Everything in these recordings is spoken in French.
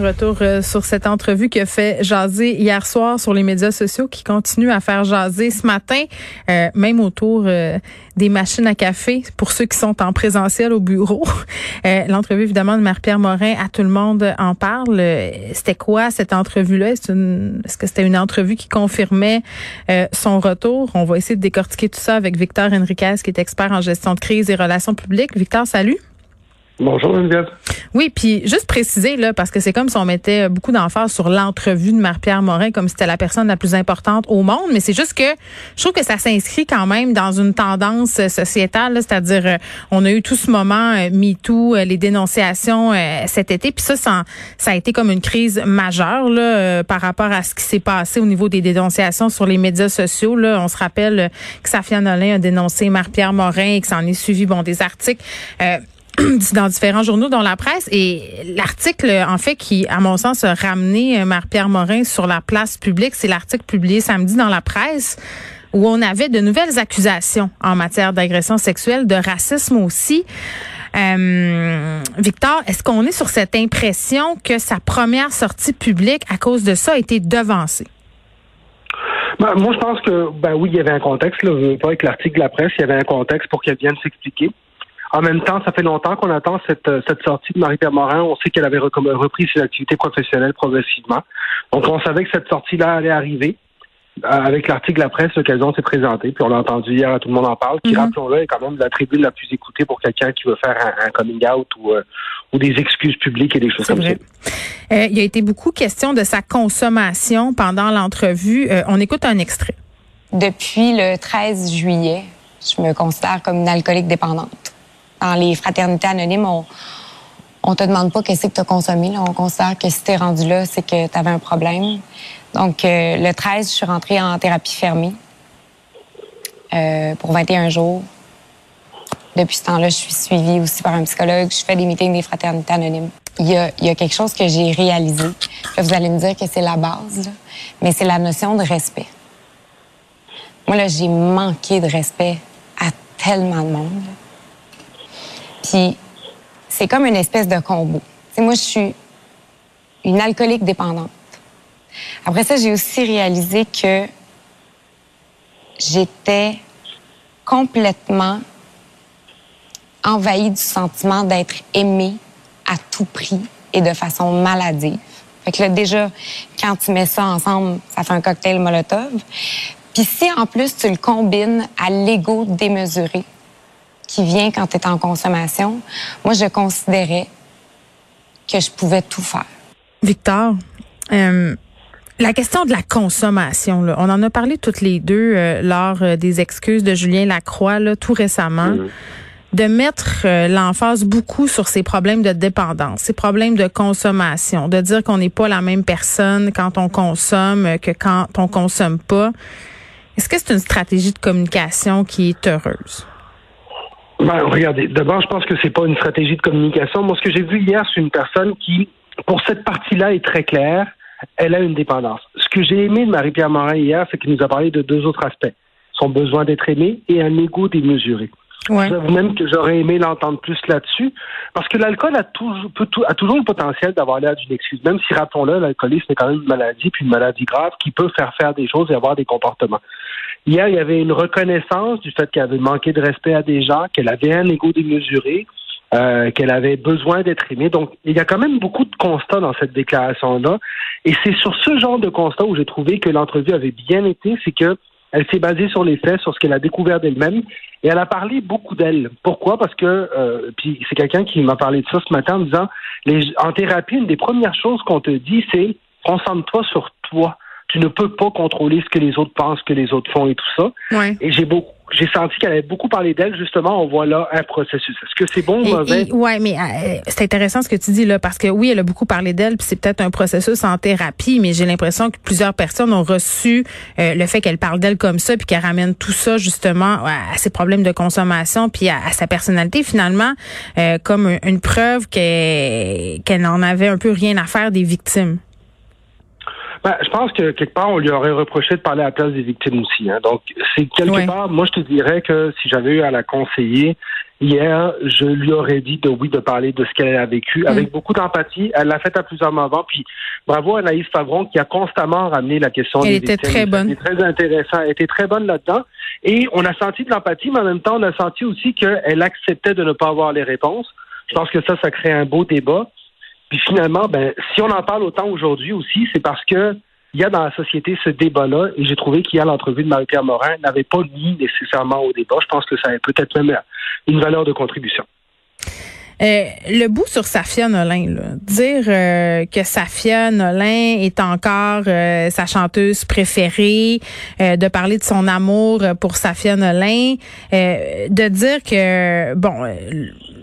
Retour euh, sur cette entrevue qui a fait jaser hier soir sur les médias sociaux, qui continue à faire jaser ce matin, euh, même autour euh, des machines à café pour ceux qui sont en présentiel au bureau. L'entrevue évidemment de Marie-Pierre Morin, à tout le monde en parle. C'était quoi cette entrevue-là? Est-ce que c'était une entrevue qui confirmait son retour? On va essayer de décortiquer tout ça avec Victor Henriquez, qui est expert en gestion de crise et relations publiques. Victor, salut. Bonjour Geneviève. Oui, puis juste préciser là, parce que c'est comme si on mettait beaucoup d'emphase sur l'entrevue de Marie-Pierre Morin, comme si c'était la personne la plus importante au monde, mais c'est juste que je trouve que ça s'inscrit quand même dans une tendance sociétale, c'est-à-dire euh, on a eu tout ce moment euh, MeToo, euh, les dénonciations cet été, puis ça, ça, a été comme une crise majeure là, par rapport à ce qui s'est passé au niveau des dénonciations sur les médias sociaux. Là, on se rappelle que Safia Nolin a dénoncé Marie-Pierre Morin et que ça en est suivi bon des articles. dans différents journaux, dont la presse. Et l'article, en fait, qui, à mon sens, a ramené euh, Marie-Pierre Morin sur la place publique, c'est l'article publié samedi dans la presse où on avait de nouvelles accusations en matière d'agression sexuelle, de racisme aussi. Euh, Victor, est-ce qu'on est sur cette impression que sa première sortie publique, à cause de ça, a été devancée? Ben, moi, je pense que, ben oui, il y avait un contexte, là, pas avec l'article de la presse, il y avait un contexte pour qu'elle vienne s'expliquer. En même temps, ça fait longtemps qu'on attend cette, euh, cette sortie de Marie-Pierre Morin. On sait qu'elle avait repris ses activités professionnelles progressivement. Donc, on savait que cette sortie-là allait arriver. Euh, avec l'article de la presse, l'occasion s'est présentée, puis on l'a entendu hier, tout le monde en parle, qui, mhm. rappelons-le, est quand même la tribune la plus écoutée pour quelqu'un qui veut faire un, coming out ou, euh, ou des excuses publiques et des choses comme ça. il y a été beaucoup question de sa consommation pendant l'entrevue. on écoute un extrait. Depuis le 13 juillet, je me considère comme une alcoolique dépendante dans les fraternités anonymes, on, on te demande pas qu'est-ce que tu as consommé. On considère que si tu es rendu là, c'est que tu avais un problème. Donc, euh, le 13, je suis rentrée en thérapie fermée euh, pour 21 jours. Depuis ce temps-là, je suis suivie aussi par un psychologue. Je fais des meetings des fraternités anonymes. Il y a, il y a quelque chose que j'ai réalisé. vous allez me dire que c'est la base, mais c'est la notion de respect. Moi, là, j'ai manqué de respect à tellement de monde. Puis c'est comme une espèce de combo. moi, je suis une alcoolique dépendante. Après ça, j'ai aussi réalisé que j'étais complètement envahie du sentiment d'être aimée à tout prix et de façon maladive. Fait que là, déjà, quand tu mets ça ensemble, ça fait un cocktail Molotov. Puis si en plus tu le combines à l'ego démesuré, qui vient quand tu es en consommation, moi, je considérais que je pouvais tout faire. Victor, euh, la question de la consommation, là, on en a parlé toutes les deux euh, lors euh, des excuses de Julien Lacroix là, tout récemment. Mm-hmm. de mettre l'emphase beaucoup sur ces problèmes de dépendance, ces problèmes de consommation, de dire qu'on n'est pas la même personne quand on consomme que quand on consomme pas. Est-ce que c'est une stratégie de communication qui est heureuse? Ben, regardez, d'abord, je pense que c'est pas une stratégie de communication. Moi, ce que j'ai vu hier, c'est une personne qui, pour cette partie-là, est très claire. Elle a une dépendance. Ce que j'ai aimé de Marie-Pierre Morin hier, c'est qu'il nous a parlé de deux autres aspects. Son besoin d'être aimé et un ego démesuré. Ouais. Je même que j'aurais aimé l'entendre plus là-dessus, parce que l'alcool a toujours, a toujours le potentiel d'avoir l'air d'une excuse, même si, rappelons-le, l'alcoolisme est quand même une maladie, puis une maladie grave qui peut faire faire des choses et avoir des comportements. Hier, il y avait une reconnaissance du fait qu'elle avait manqué de respect à des gens, qu'elle avait un ego démesuré, euh, qu'elle avait besoin d'être aimée. Donc, il y a quand même beaucoup de constats dans cette déclaration-là. Et c'est sur ce genre de constat où j'ai trouvé que l'entrevue avait bien été, c'est que elle s'est basée sur les faits, sur ce qu'elle a découvert d'elle-même, et elle a parlé beaucoup d'elle. Pourquoi? Parce que, euh, puis c'est quelqu'un qui m'a parlé de ça ce matin en disant, les, en thérapie, une des premières choses qu'on te dit, c'est concentre-toi sur toi tu ne peux pas contrôler ce que les autres pensent, que les autres font et tout ça. Et j'ai beaucoup j'ai senti qu'elle avait beaucoup parlé d'elle. Justement, on voit là un processus. Est-ce que c'est bon ou mauvais? Oui, mais euh, c'est intéressant ce que tu dis là, parce que oui, elle a beaucoup parlé d'elle, puis c'est peut-être un processus en thérapie, mais j'ai l'impression que plusieurs personnes ont reçu euh, le fait qu'elle parle d'elle comme ça, puis qu'elle ramène tout ça justement à, ses problèmes de consommation, puis à, sa personnalité finalement, euh, comme une preuve qu'elle qu'elle n'en avait un peu rien à faire des victimes. Ben, je pense que quelque part, on lui aurait reproché de parler à la place des victimes aussi. Hein. Donc, c'est quelque part, moi, je te dirais que si j'avais eu à la conseiller hier, je lui aurais dit de oui, de parler de ce qu'elle a vécu avec mm. beaucoup d'empathie. Elle l'a fait à plusieurs moments. Puis, bravo à Anaïs Favron qui a constamment ramené la question elle était très bonne. Elle était très intéressant. Elle était très bonne là-dedans. Et on a senti de l'empathie, mais en même temps, on a senti aussi qu'elle acceptait de ne pas avoir les réponses. Je pense que ça, ça crée un beau débat. Puis finalement, ben, si on en parle autant aujourd'hui aussi, c'est parce que il y a dans la société ce débat-là, et j'ai trouvé qu'hier, l'entrevue de Marie-Pierre Morin n'avait pas mis nécessairement au débat. Je pense que ça a peut-être même une valeur de contribution. Euh, le bout sur Safia Nolin, là. dire euh, que Safia Nolin est encore euh, sa chanteuse préférée, de parler de son amour pour Safia Nolin, de dire que bon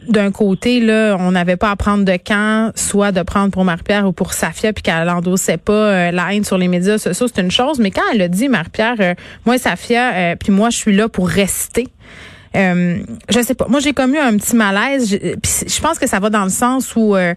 d'un côté, là, on n'avait pas à prendre de camp, soit de prendre pour Marie-Pierre ou pour Safia, puis qu'elle n'endossait pas euh, la haine sur les médias sociaux, c'est une chose. Mais quand elle a dit, Marie-Pierre, euh, moi, Safia, euh, puis moi, je suis là pour rester. Euh, je sais pas. Moi, j'ai commis un petit malaise. Je, pense que ça va dans le sens où euh,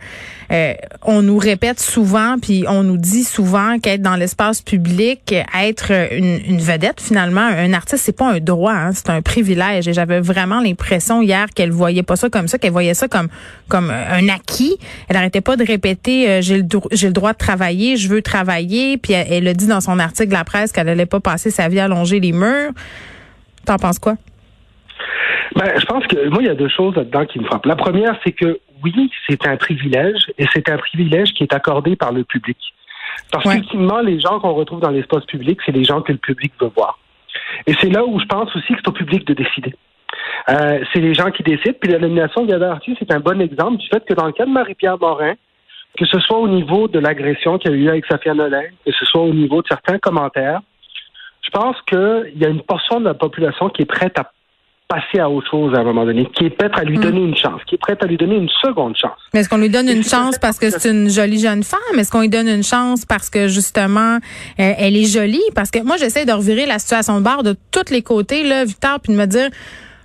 euh, on nous répète souvent, puis on nous dit souvent qu'être dans l'espace public, être une, vedette finalement, un artiste, c'est pas un droit, hein, c'est un privilège. Et j'avais vraiment l'impression hier qu'elle voyait pas ça comme ça, qu'elle voyait ça comme comme un acquis. Elle arrêtait pas de répéter j'ai le j'ai le droit de travailler, je veux travailler. Puis elle, elle a dit dans son article de la presse qu'elle allait pas passer sa vie à longer les murs. T'en penses quoi? Ben, je pense que moi, il y a deux choses là-dedans qui me frappent. La première, c'est que oui, c'est un privilège et c'est un privilège qui est accordé par le public. Parce qu'ultimement, les gens qu'on retrouve dans l'espace public, c'est les gens que le public veut voir. Et c'est là où je pense aussi que c'est au public de décider. Euh, c'est les gens qui décident. Puis la nomination de Gada Arthur, c'est un bon exemple du fait que dans le cas de Marie-Pierre Morin, que ce soit au niveau de l'agression qu'il y a eu avec Safia Nolin, que ce soit au niveau de certains commentaires, je pense qu'il y a une portion de la population qui est prête à passer à autre chose à un moment donné, qui est prête à lui hmm. donner une chance, qui est prête à lui donner une seconde chance. Mais est-ce qu'on lui donne une chance parce que c'est une jolie jeune femme? Est-ce qu'on lui donne une chance parce que justement euh, elle est jolie? Parce que moi j'essaie de revirer la situation de bord de tous les côtés, là, Victor, puis de me dire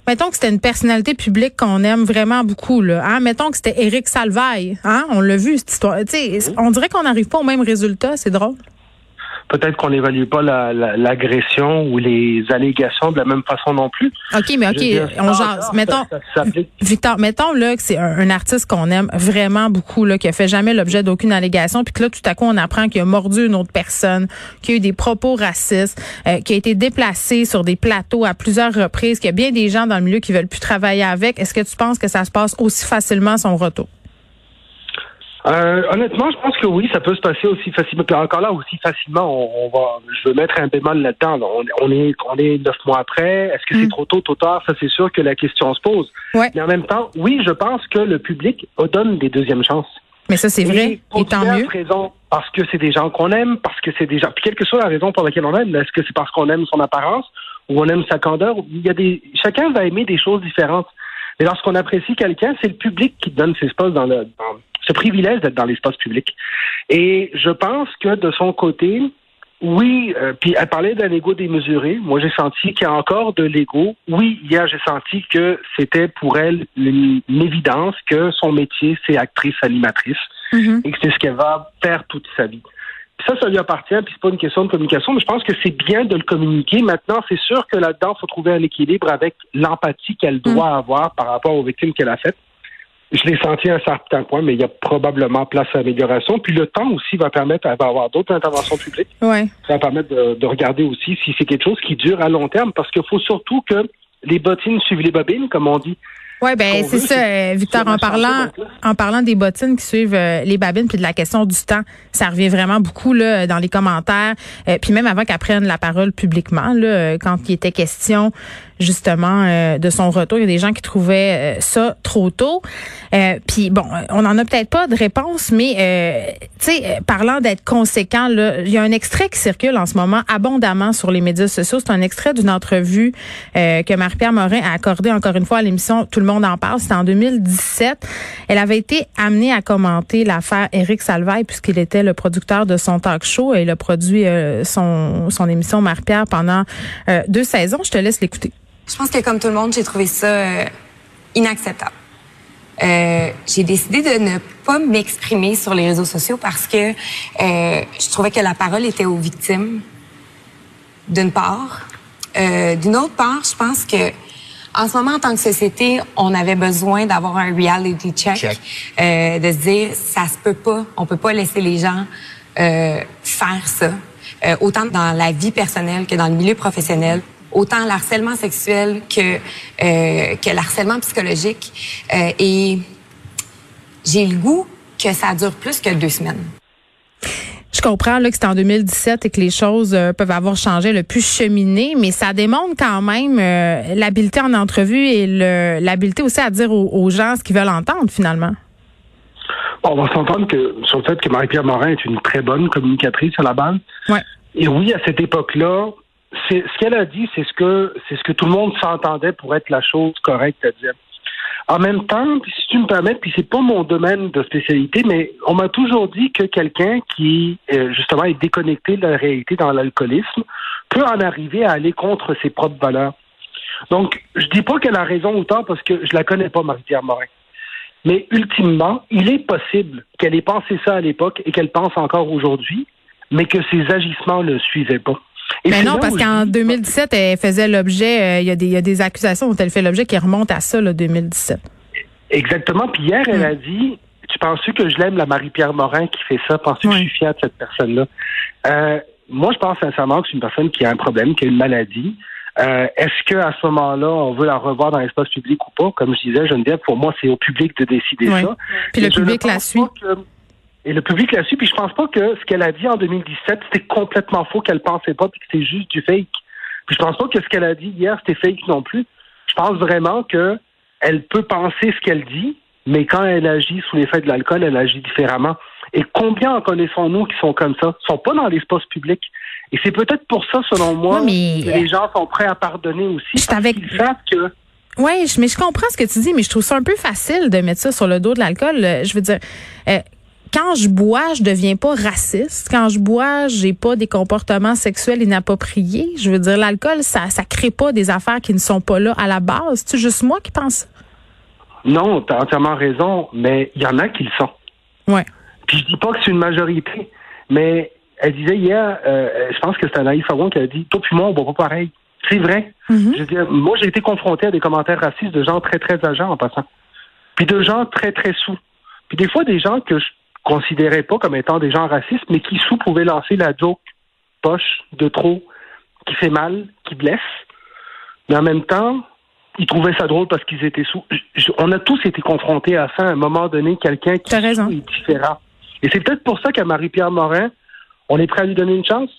Mettons que c'était une personnalité publique qu'on aime vraiment beaucoup, là. Hein? Mettons que c'était Éric Salvaille. Hein? On l'a vu, cette histoire. On dirait qu'on n'arrive pas au même résultat. C'est drôle peut-être qu'on n'évalue pas l'agression ou les allégations de la même façon non plus. OK, mais OK, on. Mettons, Victor, mettons là que c'est un, artiste qu'on aime vraiment beaucoup, là, qui a fait jamais l'objet d'aucune allégation, puis que là, tout à coup, on apprend qu'il a mordu une autre personne, qu'il a eu des propos racistes, euh, qui a été déplacé sur des plateaux à plusieurs reprises, qu'il y a bien des gens dans le milieu qui veulent plus travailler avec. Est-ce que tu penses que ça se passe aussi facilement son retour? Euh, honnêtement, je pense que oui, ça peut se passer aussi facilement. Puis encore là, aussi facilement, on, va. Je veux mettre un bémol là-dedans. On, est, on est neuf mois après. Est-ce que c'est mm. trop tôt, trop tard? Ça, c'est sûr que la question se pose. Mais en même temps, oui, je pense que le public donne des deuxièmes chances. Mais ça, c'est vrai. Et, tant mieux. Raison, parce que c'est des gens qu'on aime, parce que c'est des gens. Puis quelle que soit la raison pour laquelle on aime, est-ce que c'est parce qu'on aime son apparence ou on aime sa candeur? Il y a des. Chacun va aimer des choses différentes. Mais lorsqu'on apprécie quelqu'un, c'est le public qui donne ses spots dans le ce privilège d'être dans l'espace public. Et je pense que de son côté, oui, euh, puis elle parlait d'un ego démesuré. Moi, j'ai senti qu'il y a encore de l'ego. Oui, hier, j'ai senti que c'était pour elle une, évidence que son métier, c'est actrice animatrice mm-hmm. et que c'est ce qu'elle va faire toute sa vie. ça, ça lui appartient, puis c'est pas une question de communication, mais je pense que c'est bien de le communiquer. Maintenant, c'est sûr que là-dedans, il faut trouver un équilibre avec l'empathie qu'elle doit mm. avoir par rapport aux victimes qu'elle a faites. Je l'ai senti à un certain point, mais il y a probablement place à amélioration. Puis le temps aussi va permettre d'avoir d'autres interventions publiques. Ouais. Ça va permettre de, regarder aussi si c'est quelque chose qui dure à long terme, parce qu'il faut surtout que les bottines suivent les bobines, comme on dit. Oui, ben c'est ça, euh, Victor, en parlant en parlant des bottines qui suivent euh, les babines puis de la question du temps, ça revient vraiment beaucoup là dans les commentaires, euh, puis même avant qu'elle prenne la parole publiquement là, quand il était question justement euh, de son retour. Il y a des gens qui trouvaient euh, ça trop tôt. Euh, puis bon, on n'en a peut-être pas de réponse, mais tu sais, parlant d'être conséquent, là, il y a un extrait qui circule en ce moment abondamment sur les médias sociaux. C'est un extrait d'une entrevue que Marie-Pierre Morin a accordé encore une fois à l'émission Tout le monde en parle. C'était en 2017. Elle avait été amenée à commenter l'affaire Éric Salvaille puisqu'il était le producteur de son talk show et il a produit son, son émission Marie-Pierre pendant deux saisons. Je te laisse l'écouter. Je pense que comme tout le monde, j'ai trouvé ça euh, inacceptable. euh, j'ai décidé de ne pas m'exprimer sur les réseaux sociaux parce que euh, je trouvais que la parole était aux victimes, d'une part. Euh, d'une autre part, je pense que en ce moment, en tant que société, on avait besoin d'avoir un reality check, Euh, de se dire, ça se peut pas, on peut pas laisser les gens euh, faire ça, euh, autant dans la vie personnelle que dans le milieu professionnel autant l'harcèlement sexuel que euh, que l'harcèlement psychologique euh, et j'ai le goût que ça dure plus que deux semaines. Je comprends là, que c'est en 2017 et que les choses euh, peuvent avoir changé, le plus cheminé, mais ça démontre quand même euh, l'habileté en entrevue et le- l'habileté aussi à dire aux, aux gens ce qu'ils veulent entendre finalement. Bon, on va s'entendre que sur le fait que Marie-Pierre Morin est une très bonne communicatrice à la base. Ouais. Et oui, à cette époque-là, ce qu'elle a dit, c'est ce que c'est ce que tout le monde s'entendait pour être la chose correcte à dire. En même temps, si tu me permets, puis c'est pas mon domaine de spécialité, mais on m'a toujours dit que quelqu'un qui euh, justement est déconnecté de la réalité dans l'alcoolisme peut en arriver à aller contre ses propres valeurs. Donc, je dis pas qu'elle a raison ou tort parce que je la connais pas, Marie-Pierre Morin. Mais ultimement, il est possible qu'elle ait pensé ça à l'époque et qu'elle pense encore aujourd'hui, mais que ses agissements ne suivaient pas. Et Mais c'est non, parce qu'en dis- 2017, elle faisait l'objet, euh, il y, a des- il y a des accusations dont elle fait l'objet qui remontent à ça, là, 2017. Exactement. Puis hier, elle Mm. a dit Tu penses-tu que je l'aime, la Marie-Pierre Morin qui fait ça? Penses-tu que je suis fière de cette personne-là? Euh, Moi, je pense sincèrement que c'est une personne qui a un problème, qui a une maladie. Euh, Est-ce que à ce moment-là, on veut la revoir dans l'espace public ou pas? Comme je disais, Geneviève, pour moi, c'est au public de décider ça. Puis le Et public la suit. que- Et le public la suit. Puis je pense pas que ce qu'elle a dit en 2017, c'était complètement faux, qu'elle pensait pas, puis que c'était juste du fake. Puis je pense pas que ce qu'elle a dit hier, c'était fake non plus. Je pense vraiment que elle peut penser ce qu'elle dit, mais quand elle agit sous l'effet de l'alcool, elle agit différemment. Et combien en connaissons-nous qui sont comme ça? Ils sont pas dans l'espace public. Et c'est peut-être pour ça, selon moi, mais- que les gens sont prêts à pardonner aussi. Je parce t'avais- qu'ils savent que Oui, mais je comprends ce que tu dis, mais je trouve ça un peu facile de mettre ça sur le dos de l'alcool. Euh, Je veux dire, euh, quand je bois, je deviens pas raciste. Quand je bois, j'ai pas des comportements sexuels inappropriés. Je veux dire, l'alcool, ça, ça crée pas des affaires qui ne sont pas là à la base. C'est juste moi qui pense. non, tu as entièrement raison, mais il y en a qui le sont. Ouais. Puis je dis pas que c'est une majorité, mais elle disait hier, euh, je pense que c'était Anaïs Faron qui a dit, toi puis moi, on boit pas pareil. C'est vrai. Mhm. Je veux dire, moi, j'ai été confronté à des commentaires racistes de gens très, très âgés en passant. Puis de gens très, très sous. Puis des fois, des gens que je considérais pas comme étant des gens racistes, mais qui sous pouvaient lancer la joke poche de trop, qui fait mal, qui blesse. Mais en même temps, ils trouvaient ça drôle parce qu'ils étaient sous. Je- on a tous été confrontés à ça à un moment donné, quelqu'un qui raison. est différent. Et c'est peut-être pour ça qu'à Marie-Pierre Morin, on est prêt à lui donner une chance.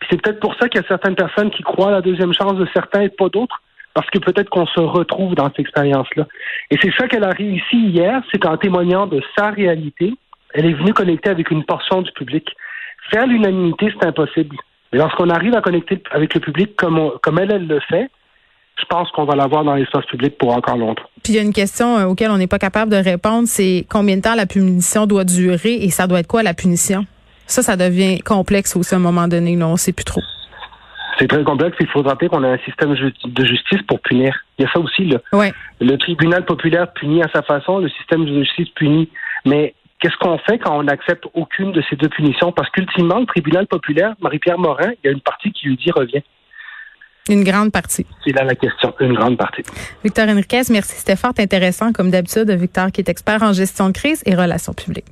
Puis c'est peut-être pour ça qu'il y a certaines personnes qui croient à la deuxième chance de certains et pas d'autres, parce que peut-être qu'on se retrouve dans cette expérience-là. Et c'est ça qu'elle a réussi hier, c'est qu'en témoignant de sa réalité, elle est venue connecter avec une portion du public. Faire l'unanimité, c'est impossible. Mais lorsqu'on arrive à connecter avec le public comme, on- comme elle, elle le fait, je pense qu'on va l'avoir dans l'espace public pour encore longtemps. Puis il y a une question euh, auquel on n'est pas capable de répondre, c'est combien de temps la punition doit durer et ça doit être quoi la punition? Ça, ça devient complexe aussi à un moment donné. Là, on sait plus trop. C'est très complexe. Il faut rappeler qu'on a un système de justice pour punir. Il y a ça aussi, là. Ouais. Le tribunal populaire punit à sa façon, le système de justice punit. Mais qu'est-ce qu'on fait quand on n'accepte aucune de ces deux punitions? Parce qu'ultimement, le tribunal populaire, Marie-Pierre Morin, il y a une partie qui lui dit revient. Une grande partie. C'est là la question, une grande partie. Victor Henriquez, merci. C'était fort intéressant, comme d'habitude, Victor, qui est expert en gestion de crise et relations publiques.